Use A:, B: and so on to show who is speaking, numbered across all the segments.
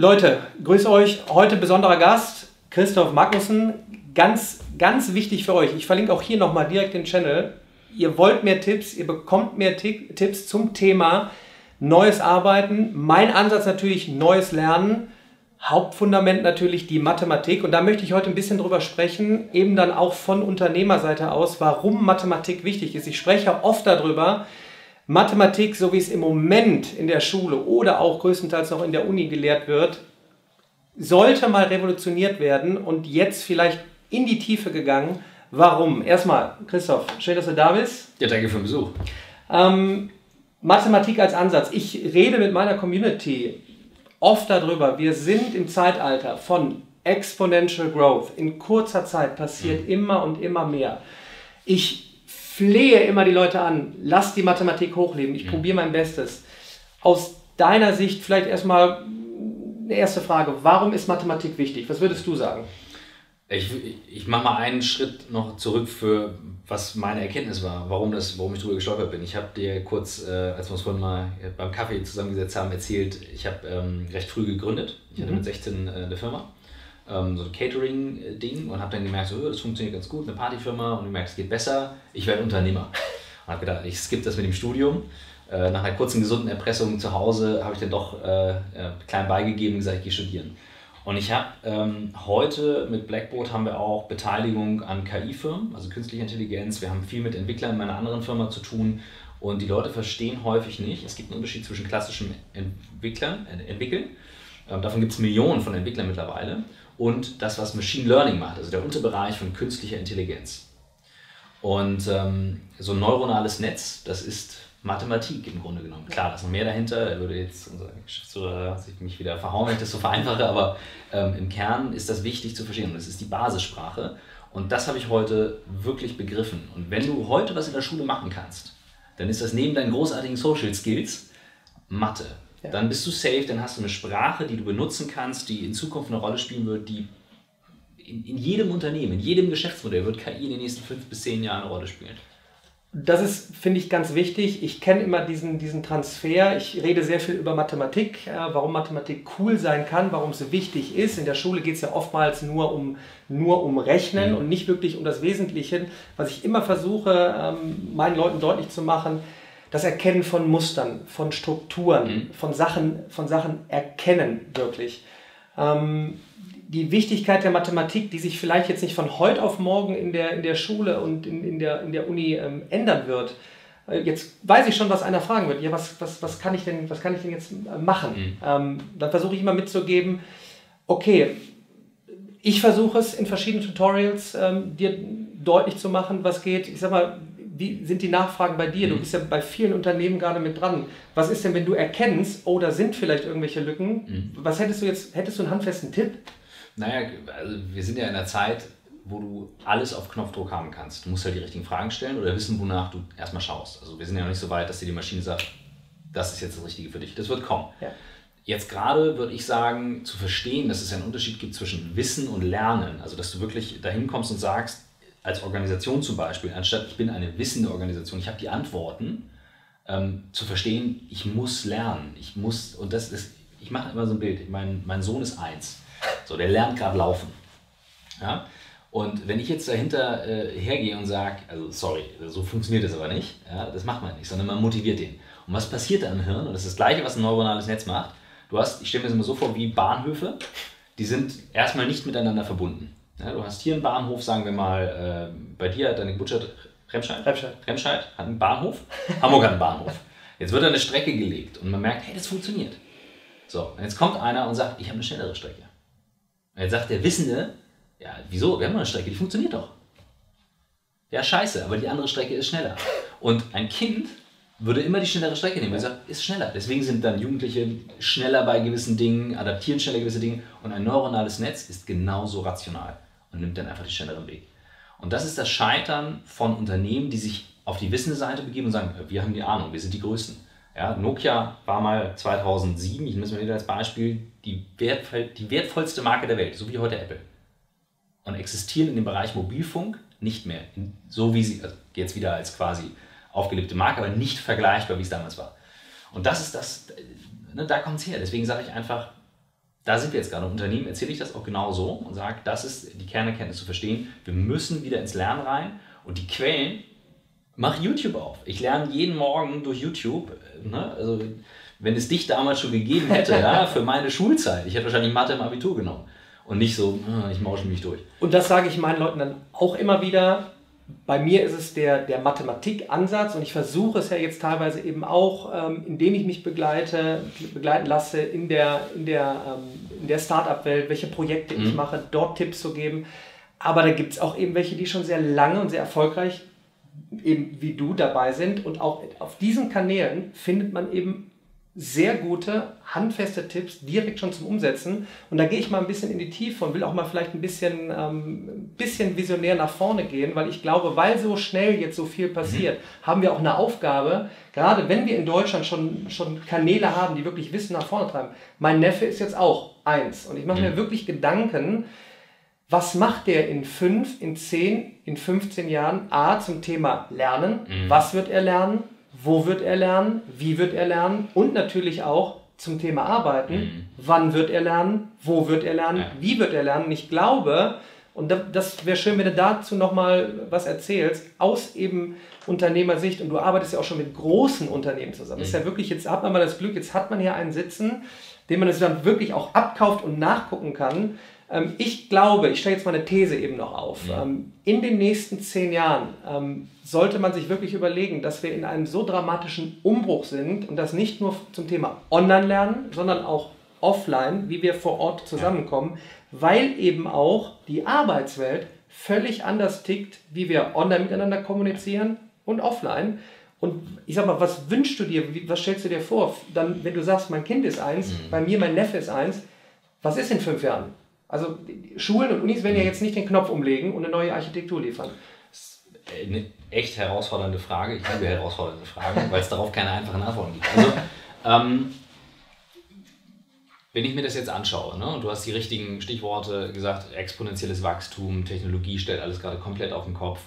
A: Leute, grüß euch. Heute besonderer Gast, Christoph Magnussen. Ganz, ganz wichtig für euch. Ich verlinke auch hier nochmal direkt den Channel. Ihr wollt mehr Tipps, ihr bekommt mehr Tipps zum Thema neues Arbeiten. Mein Ansatz natürlich neues Lernen. Hauptfundament natürlich die Mathematik. Und da möchte ich heute ein bisschen drüber sprechen, eben dann auch von Unternehmerseite aus, warum Mathematik wichtig ist. Ich spreche oft darüber, Mathematik, so wie es im Moment in der Schule oder auch größtenteils noch in der Uni gelehrt wird, sollte mal revolutioniert werden und jetzt vielleicht in die Tiefe gegangen. Warum? Erstmal, Christoph, schön, dass du da bist.
B: Ja, danke für den Besuch.
A: Ähm, Mathematik als Ansatz. Ich rede mit meiner Community oft darüber. Wir sind im Zeitalter von Exponential Growth. In kurzer Zeit passiert mhm. immer und immer mehr. Ich flehe immer die Leute an, lass die Mathematik hochleben, ich mhm. probiere mein Bestes. Aus deiner Sicht vielleicht erstmal eine erste Frage, warum ist Mathematik wichtig? Was würdest du sagen?
B: Ich, ich mache mal einen Schritt noch zurück für was meine Erkenntnis war, warum, das, warum ich darüber gestolpert bin. Ich habe dir kurz, äh, als wir uns vorhin mal beim Kaffee zusammengesetzt haben, erzählt, ich habe ähm, recht früh gegründet. Ich hatte mhm. mit 16 äh, eine Firma ähm, so ein Catering-Ding und habe dann gemerkt, so, oh, das funktioniert ganz gut, eine Partyfirma und gemerkt, es geht besser, ich werde Unternehmer. Und habe gedacht, ich skippe das mit dem Studium. Äh, nach einer kurzen gesunden Erpressung zu Hause habe ich dann doch äh, klein beigegeben und gesagt, ich gehe studieren. Und ich habe ähm, heute mit Blackboard haben wir auch Beteiligung an KI-Firmen, also künstliche Intelligenz. Wir haben viel mit Entwicklern in meiner anderen Firma zu tun. Und die Leute verstehen häufig nicht, es gibt einen Unterschied zwischen klassischem Entwicklern, äh, Entwickeln. Ähm, davon gibt es Millionen von Entwicklern mittlerweile und das, was Machine Learning macht, also der Unterbereich von künstlicher Intelligenz. Und ähm, so ein neuronales Netz, das ist Mathematik im Grunde genommen. Klar, da ist noch mehr dahinter, da würde jetzt unser Geschäftsführer sich mich wieder verhauen, wenn ich das so vereinfache, aber ähm, im Kern ist das wichtig zu verstehen und das ist die Basissprache. Und das habe ich heute wirklich begriffen. Und wenn du heute was in der Schule machen kannst, dann ist das neben deinen großartigen Social Skills Mathe. Ja. Dann bist du safe, dann hast du eine Sprache, die du benutzen kannst, die in Zukunft eine Rolle spielen wird, die in, in jedem Unternehmen, in jedem Geschäftsmodell wird KI in den nächsten fünf bis zehn Jahren eine Rolle spielen.
A: Das ist, finde ich, ganz wichtig. Ich kenne immer diesen, diesen Transfer. Ich rede sehr viel über Mathematik, äh, warum Mathematik cool sein kann, warum es wichtig ist. In der Schule geht es ja oftmals nur um, nur um Rechnen mhm. und nicht wirklich um das Wesentliche. Was ich immer versuche, ähm, meinen Leuten deutlich zu machen, das Erkennen von Mustern, von Strukturen, mhm. von, Sachen, von Sachen erkennen wirklich. Ähm, die Wichtigkeit der Mathematik, die sich vielleicht jetzt nicht von heute auf morgen in der, in der Schule und in, in, der, in der Uni ähm, ändern wird. Äh, jetzt weiß ich schon, was einer fragen wird. Ja, was, was, was, kann, ich denn, was kann ich denn jetzt äh, machen? Mhm. Ähm, dann versuche ich immer mitzugeben, okay, ich versuche es in verschiedenen Tutorials ähm, dir deutlich zu machen, was geht. Ich sag mal, wie sind die Nachfragen bei dir? Du mhm. bist ja bei vielen Unternehmen gerade mit dran. Was ist denn, wenn du erkennst, oh, da sind vielleicht irgendwelche Lücken? Mhm. Was hättest du jetzt, hättest du einen handfesten Tipp?
B: Naja, also wir sind ja in einer Zeit, wo du alles auf Knopfdruck haben kannst. Du musst halt die richtigen Fragen stellen oder wissen, wonach du erstmal schaust. Also wir sind ja noch nicht so weit, dass dir die Maschine sagt, das ist jetzt das Richtige für dich. Das wird kommen. Ja. Jetzt gerade würde ich sagen, zu verstehen, dass es einen Unterschied gibt zwischen Wissen und Lernen. Also dass du wirklich dahin kommst und sagst, als Organisation zum Beispiel, anstatt ich bin eine wissende Organisation, ich habe die Antworten, ähm, zu verstehen, ich muss lernen. Ich muss, und das ist, ich mache immer so ein Bild, mein, mein Sohn ist eins, so, der lernt gerade laufen. Ja? Und wenn ich jetzt dahinter äh, hergehe und sage, also sorry, so funktioniert das aber nicht, ja, das macht man nicht, sondern man motiviert den. Und was passiert da im Hirn? Und das ist das Gleiche, was ein neuronales Netz macht. Du hast, ich stelle mir das immer so vor, wie Bahnhöfe, die sind erstmal nicht miteinander verbunden. Ja, du hast hier einen Bahnhof, sagen wir mal, äh, bei dir hat deine Geburtsstadt Remscheid,
A: Remscheid.
B: Remscheid hat einen Bahnhof, Hamburg hat einen Bahnhof. Jetzt wird da eine Strecke gelegt und man merkt, hey, das funktioniert. So, und jetzt kommt einer und sagt, ich habe eine schnellere Strecke. Und jetzt sagt der Wissende, ja, wieso? Wir haben eine Strecke, die funktioniert doch. Ja, scheiße, aber die andere Strecke ist schneller. Und ein Kind würde immer die schnellere Strecke nehmen, weil er sagt, ist schneller. Deswegen sind dann Jugendliche schneller bei gewissen Dingen, adaptieren schneller gewisse Dinge und ein neuronales Netz ist genauso rational und nimmt dann einfach den schnelleren Weg. Und das ist das Scheitern von Unternehmen, die sich auf die wissende Seite begeben und sagen, wir haben die Ahnung, wir sind die Größten. Ja, Nokia war mal 2007, ich nehme mal wieder als Beispiel, die, wertvoll, die wertvollste Marke der Welt, so wie heute Apple. Und existieren in dem Bereich Mobilfunk nicht mehr, so wie sie, also jetzt wieder als quasi aufgelebte Marke, aber nicht vergleichbar, wie es damals war. Und das ist das, ne, da kommt es her. Deswegen sage ich einfach, da sind wir jetzt gerade. Im Unternehmen erzähle ich das auch genau so und sage, das ist die Kernerkenntnis zu verstehen. Wir müssen wieder ins Lernen rein und die Quellen, mach YouTube auf. Ich lerne jeden Morgen durch YouTube. Ne? Also, wenn es dich damals schon gegeben hätte, ja, für meine Schulzeit, ich hätte wahrscheinlich Mathe im Abitur genommen. Und nicht so, ah, ich mausche mich durch.
A: Und das sage ich meinen Leuten dann auch immer wieder. Bei mir ist es der, der Mathematikansatz und ich versuche es ja jetzt teilweise eben auch, ähm, indem ich mich begleite, begleiten lasse in der, in der, ähm, der Startup-Welt, welche Projekte mhm. ich mache, dort Tipps zu geben. Aber da gibt es auch eben welche, die schon sehr lange und sehr erfolgreich eben wie du dabei sind. Und auch auf diesen Kanälen findet man eben sehr gute, handfeste Tipps direkt schon zum Umsetzen. Und da gehe ich mal ein bisschen in die Tiefe und will auch mal vielleicht ein bisschen, ähm, bisschen visionär nach vorne gehen, weil ich glaube, weil so schnell jetzt so viel passiert, mhm. haben wir auch eine Aufgabe, gerade wenn wir in Deutschland schon, schon Kanäle haben, die wirklich Wissen nach vorne treiben. Mein Neffe ist jetzt auch eins und ich mache mhm. mir wirklich Gedanken, was macht der in fünf, in zehn, in 15 Jahren? A, zum Thema Lernen. Mhm. Was wird er lernen? Wo wird er lernen, wie wird er lernen und natürlich auch zum Thema Arbeiten, mhm. wann wird er lernen, wo wird er lernen, ja. wie wird er lernen. Und ich glaube, und das wäre schön, wenn du dazu nochmal was erzählst, aus eben Unternehmersicht, und du arbeitest ja auch schon mit großen Unternehmen zusammen. Mhm. Ist ja wirklich, jetzt hat man mal das Glück, jetzt hat man hier einen sitzen, den man es dann wirklich auch abkauft und nachgucken kann. Ähm, ich glaube, ich stelle jetzt mal eine These eben noch auf. Ja. Ähm, in den nächsten zehn Jahren ähm, sollte man sich wirklich überlegen, dass wir in einem so dramatischen Umbruch sind und das nicht nur zum Thema Online-Lernen, sondern auch offline, wie wir vor Ort zusammenkommen, ja. weil eben auch die Arbeitswelt völlig anders tickt, wie wir online miteinander kommunizieren und offline. Und ich sag mal, was wünschst du dir, was stellst du dir vor? Dann, wenn du sagst, mein Kind ist eins, mhm. bei mir mein Neffe ist eins, was ist in fünf Jahren? Also Schulen und Unis werden ja jetzt nicht den Knopf umlegen und eine neue Architektur liefern.
B: Eine echt herausfordernde Frage. Ich liebe herausfordernde Fragen, weil es darauf keine einfachen Antworten gibt. Also, ähm, wenn ich mir das jetzt anschaue, ne, und du hast die richtigen Stichworte gesagt, exponentielles Wachstum, Technologie stellt alles gerade komplett auf den Kopf,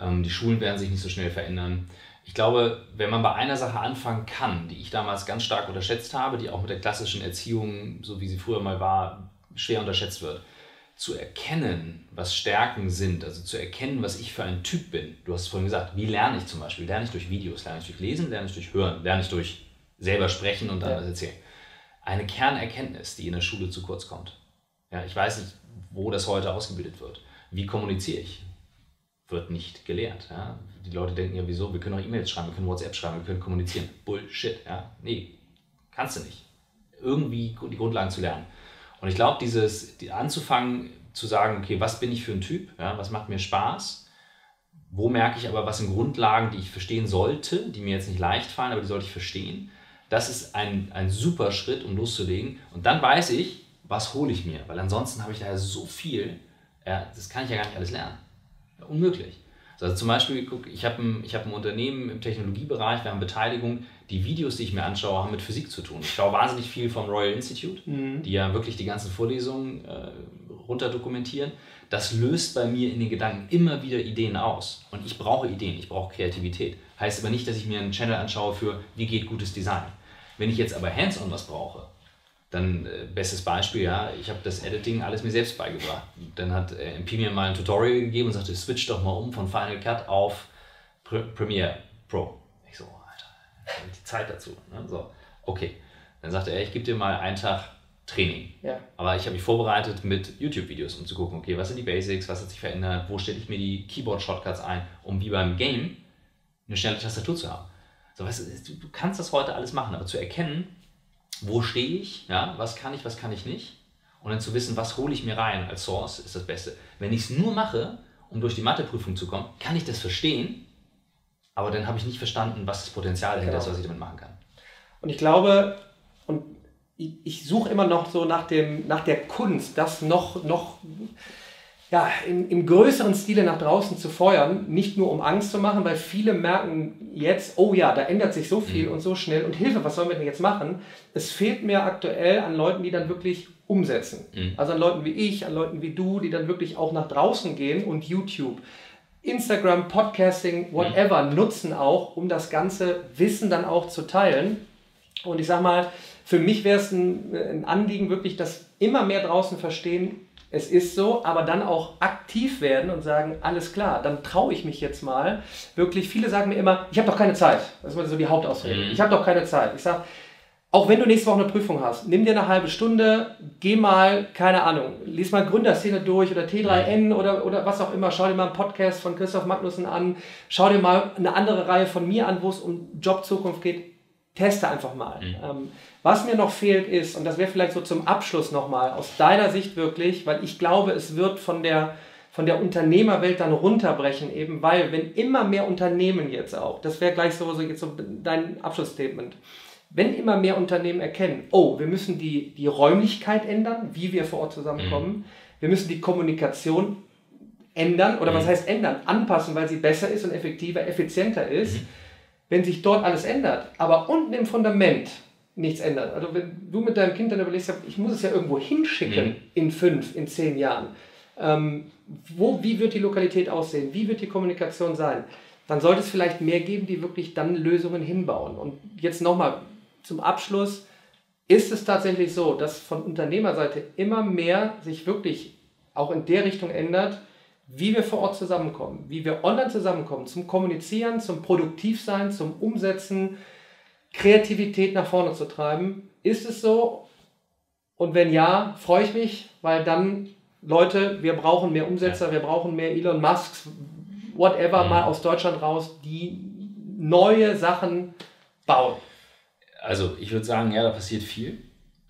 B: ähm, die Schulen werden sich nicht so schnell verändern. Ich glaube, wenn man bei einer Sache anfangen kann, die ich damals ganz stark unterschätzt habe, die auch mit der klassischen Erziehung, so wie sie früher mal war, schwer unterschätzt wird. Zu erkennen, was Stärken sind, also zu erkennen, was ich für ein Typ bin. Du hast es vorhin gesagt, wie lerne ich zum Beispiel? Lerne ich durch Videos, lerne ich durch Lesen, lerne ich durch Hören, lerne ich durch selber sprechen und dann ja. was erzählen. Eine Kernerkenntnis, die in der Schule zu kurz kommt. Ja, ich weiß nicht, wo das heute ausgebildet wird. Wie kommuniziere ich? Wird nicht gelehrt. Ja? Die Leute denken ja, wieso? Wir können auch E-Mails schreiben, wir können WhatsApp schreiben, wir können kommunizieren. Bullshit. Ja? Nee, kannst du nicht. Irgendwie die Grundlagen zu lernen. Und ich glaube, dieses die anzufangen zu sagen, okay, was bin ich für ein Typ, ja, was macht mir Spaß, wo merke ich aber, was sind Grundlagen, die ich verstehen sollte, die mir jetzt nicht leicht fallen, aber die sollte ich verstehen. Das ist ein, ein super Schritt, um loszulegen. Und dann weiß ich, was hole ich mir, weil ansonsten habe ich da ja so viel, ja, das kann ich ja gar nicht alles lernen. Ja, unmöglich. Also zum Beispiel, guck, ich habe ein, hab ein Unternehmen im Technologiebereich, wir haben Beteiligung. Die Videos, die ich mir anschaue, haben mit Physik zu tun. Ich schaue wahnsinnig viel vom Royal Institute, mhm. die ja wirklich die ganzen Vorlesungen äh, runter dokumentieren. Das löst bei mir in den Gedanken immer wieder Ideen aus. Und ich brauche Ideen, ich brauche Kreativität. Heißt aber nicht, dass ich mir einen Channel anschaue für, wie geht gutes Design. Wenn ich jetzt aber hands-on was brauche, dann, äh, bestes Beispiel, ja, ich habe das Editing alles mir selbst beigebracht. Dann hat äh, MP mir mal ein Tutorial gegeben und sagte, switch doch mal um von Final Cut auf Pr Premiere Pro. Ich so, Alter, die Zeit dazu. Ne? So, okay. Dann sagte er, ich gebe dir mal einen Tag Training. Ja. Aber ich habe mich vorbereitet mit YouTube-Videos, um zu gucken, okay, was sind die Basics, was hat sich verändert, wo stelle ich mir die Keyboard-Shortcuts ein, um wie beim Game eine schnelle Tastatur zu haben. So, weißt du, du kannst das heute alles machen, aber zu erkennen, wo stehe ich, ja, was kann ich, was kann ich nicht. Und dann zu wissen, was hole ich mir rein als Source, ist das Beste. Wenn ich es nur mache, um durch die Matheprüfung zu kommen, kann ich das verstehen, aber dann habe ich nicht verstanden, was das Potenzial dahinter genau. ist, was ich damit machen kann.
A: Und ich glaube, und ich, ich suche immer noch so nach, dem, nach der Kunst, das noch, noch ja, im, im größeren Stile nach draußen zu feuern, nicht nur um Angst zu machen, weil viele merken jetzt, oh ja, da ändert sich so viel mhm. und so schnell und Hilfe, was sollen wir denn jetzt machen? Es fehlt mir aktuell an Leuten, die dann wirklich umsetzen. Mhm. Also an Leuten wie ich, an Leuten wie du, die dann wirklich auch nach draußen gehen und YouTube, Instagram, Podcasting, whatever mhm. nutzen auch, um das ganze Wissen dann auch zu teilen. Und ich sag mal, für mich wäre es ein, ein Anliegen wirklich, dass immer mehr draußen verstehen, es ist so, aber dann auch aktiv werden und sagen, alles klar, dann traue ich mich jetzt mal. Wirklich, viele sagen mir immer, ich habe doch keine Zeit. Das ist so die Hauptausrede. Mhm. Ich habe doch keine Zeit. Ich sage, auch wenn du nächste Woche eine Prüfung hast, nimm dir eine halbe Stunde, geh mal, keine Ahnung, lies mal Gründerszene durch oder T3N oder, oder was auch immer, schau dir mal einen Podcast von Christoph Magnussen an, schau dir mal eine andere Reihe von mir an, wo es um Jobzukunft geht, teste einfach mal. Mhm. Ähm, was mir noch fehlt ist, und das wäre vielleicht so zum Abschluss nochmal, aus deiner Sicht wirklich, weil ich glaube, es wird von der, von der Unternehmerwelt dann runterbrechen, eben weil, wenn immer mehr Unternehmen jetzt auch, das wäre gleich so, so jetzt so dein Abschlussstatement, wenn immer mehr Unternehmen erkennen, oh, wir müssen die, die Räumlichkeit ändern, wie wir vor Ort zusammenkommen, mhm. wir müssen die Kommunikation ändern, oder mhm. was heißt ändern? Anpassen, weil sie besser ist und effektiver, effizienter ist. Mhm. Wenn sich dort alles ändert, aber unten im Fundament nichts ändert. Also wenn du mit deinem Kind dann überlegst, ich muss es ja irgendwo hinschicken mhm. in fünf, in zehn Jahren. Ähm, wo, wie wird die Lokalität aussehen? Wie wird die Kommunikation sein? Dann sollte es vielleicht mehr geben, die wirklich dann Lösungen hinbauen. Und jetzt nochmal zum Abschluss. Ist es tatsächlich so, dass von Unternehmerseite immer mehr sich wirklich auch in der Richtung ändert, wie wir vor Ort zusammenkommen, wie wir online zusammenkommen, zum Kommunizieren, zum Produktivsein, zum Umsetzen, Kreativität nach vorne zu treiben. Ist es so? Und wenn ja, freue ich mich, weil dann, Leute, wir brauchen mehr Umsetzer, wir brauchen mehr Elon Musks, whatever, mhm. mal aus Deutschland raus, die neue Sachen bauen.
B: Also ich würde sagen, ja, da passiert viel.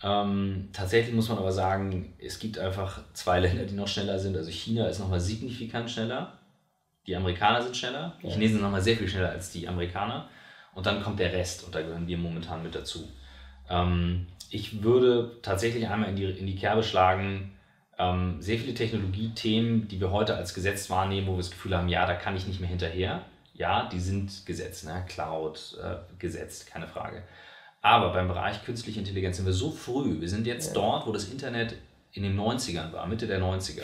B: Ähm, tatsächlich muss man aber sagen, es gibt einfach zwei Länder, die noch schneller sind. Also China ist nochmal signifikant schneller. Die Amerikaner sind schneller. Die Chinesen sind nochmal sehr viel schneller als die Amerikaner. Und dann kommt der Rest und da gehören wir momentan mit dazu. Ähm, ich würde tatsächlich einmal in die, in die Kerbe schlagen, ähm, sehr viele Technologiethemen, die wir heute als Gesetz wahrnehmen, wo wir das Gefühl haben, ja, da kann ich nicht mehr hinterher. Ja, die sind gesetzt, ne? Cloud äh, gesetzt, keine Frage. Aber beim Bereich künstliche Intelligenz sind wir so früh. Wir sind jetzt ja. dort, wo das Internet in den 90ern war, Mitte der 90er.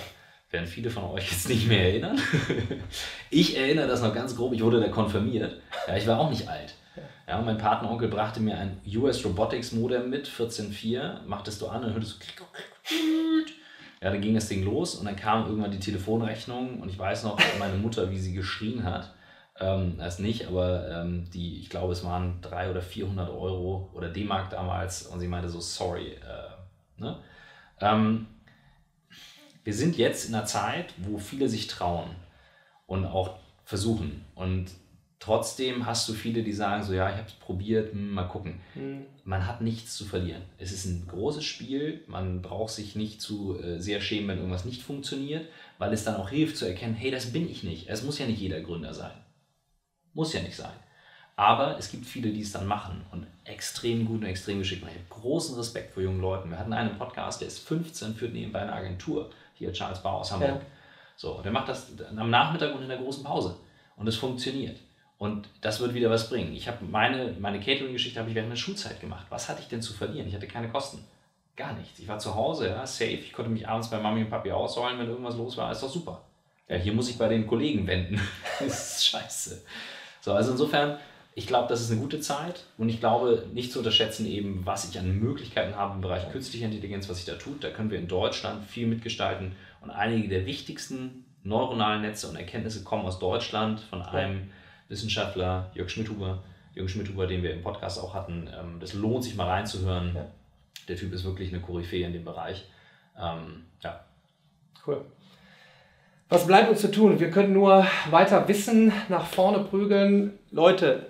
B: Werden viele von euch jetzt nicht mehr erinnern. ich erinnere das noch ganz grob. Ich wurde da konfirmiert. Ja, ich war auch nicht alt. Ja, mein Patenonkel brachte mir ein US Robotics Modem mit, 14.4, machtest du an und hörtest so ja, dann ging das Ding los und dann kam irgendwann die Telefonrechnung und ich weiß noch, meine Mutter, wie sie geschrien hat. Ähm, das nicht, aber ähm, die, ich glaube, es waren 300 oder 400 Euro oder D-Mark damals und sie meinte so, sorry. Äh, ne? ähm, wir sind jetzt in einer Zeit, wo viele sich trauen und auch versuchen. Und Trotzdem hast du viele, die sagen so, ja, ich habe es probiert, hm, mal gucken. Mhm. Man hat nichts zu verlieren. Es ist ein großes Spiel, man braucht sich nicht zu äh, sehr schämen, wenn irgendwas nicht funktioniert, weil es dann auch hilft zu erkennen, hey, das bin ich nicht. Es muss ja nicht jeder Gründer sein. Muss ja nicht sein. Aber es gibt viele, die es dann machen und extrem gut und extrem geschickt machen. Ich habe großen Respekt vor jungen Leuten. Wir hatten einen Podcast, der ist 15, führt nebenbei eine Agentur, hier Charles Bauer aus Hamburg. Ja. So, der macht das am Nachmittag und in der großen Pause. Und es funktioniert. Und das wird wieder was bringen. Ich habe meine, meine Catering-Geschichte habe ich während der Schulzeit gemacht. Was hatte ich denn zu verlieren? Ich hatte keine Kosten. Gar nichts. Ich war zu Hause, ja, safe. Ich konnte mich abends bei Mami und Papi ausrollen, wenn irgendwas los war. Ist doch super. Ja, hier muss ich bei den Kollegen wenden. das ist scheiße. So, also insofern, ich glaube, das ist eine gute Zeit und ich glaube, nicht zu unterschätzen eben, was ich an Möglichkeiten habe im Bereich künstlicher Intelligenz, was sich da tut. Da können wir in Deutschland viel mitgestalten und einige der wichtigsten neuronalen Netze und Erkenntnisse kommen aus Deutschland von einem Wissenschaftler, Jörg Schmidhuber, Jürgen Schmidhuber, den wir im Podcast auch hatten. Ähm, das lohnt sich mal reinzuhören. Ja. Der Typ ist wirklich eine Koryphäe in dem Bereich. Ähm, ja.
A: Cool. Was bleibt uns zu tun? Wir können nur weiter Wissen nach vorne prügeln. Leute,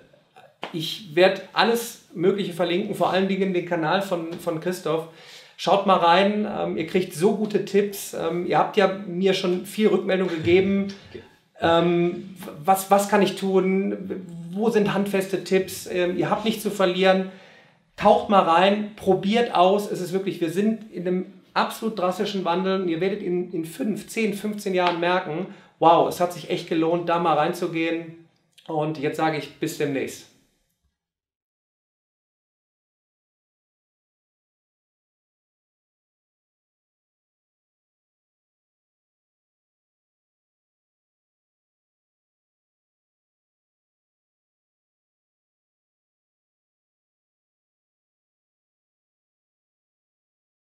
A: ich werde alles Mögliche verlinken, vor allen Dingen den Kanal von, von Christoph. Schaut mal rein, ähm, ihr kriegt so gute Tipps. Ähm, ihr habt ja mir schon viel Rückmeldung gegeben. Ähm, was, was kann ich tun? Wo sind handfeste Tipps? Ähm, ihr habt nichts zu verlieren. Taucht mal rein, probiert aus. Es ist wirklich, wir sind in einem absolut drastischen Wandel und ihr werdet in, in 5, 10, 15 Jahren merken, wow, es hat sich echt gelohnt, da mal reinzugehen. Und jetzt sage ich bis demnächst.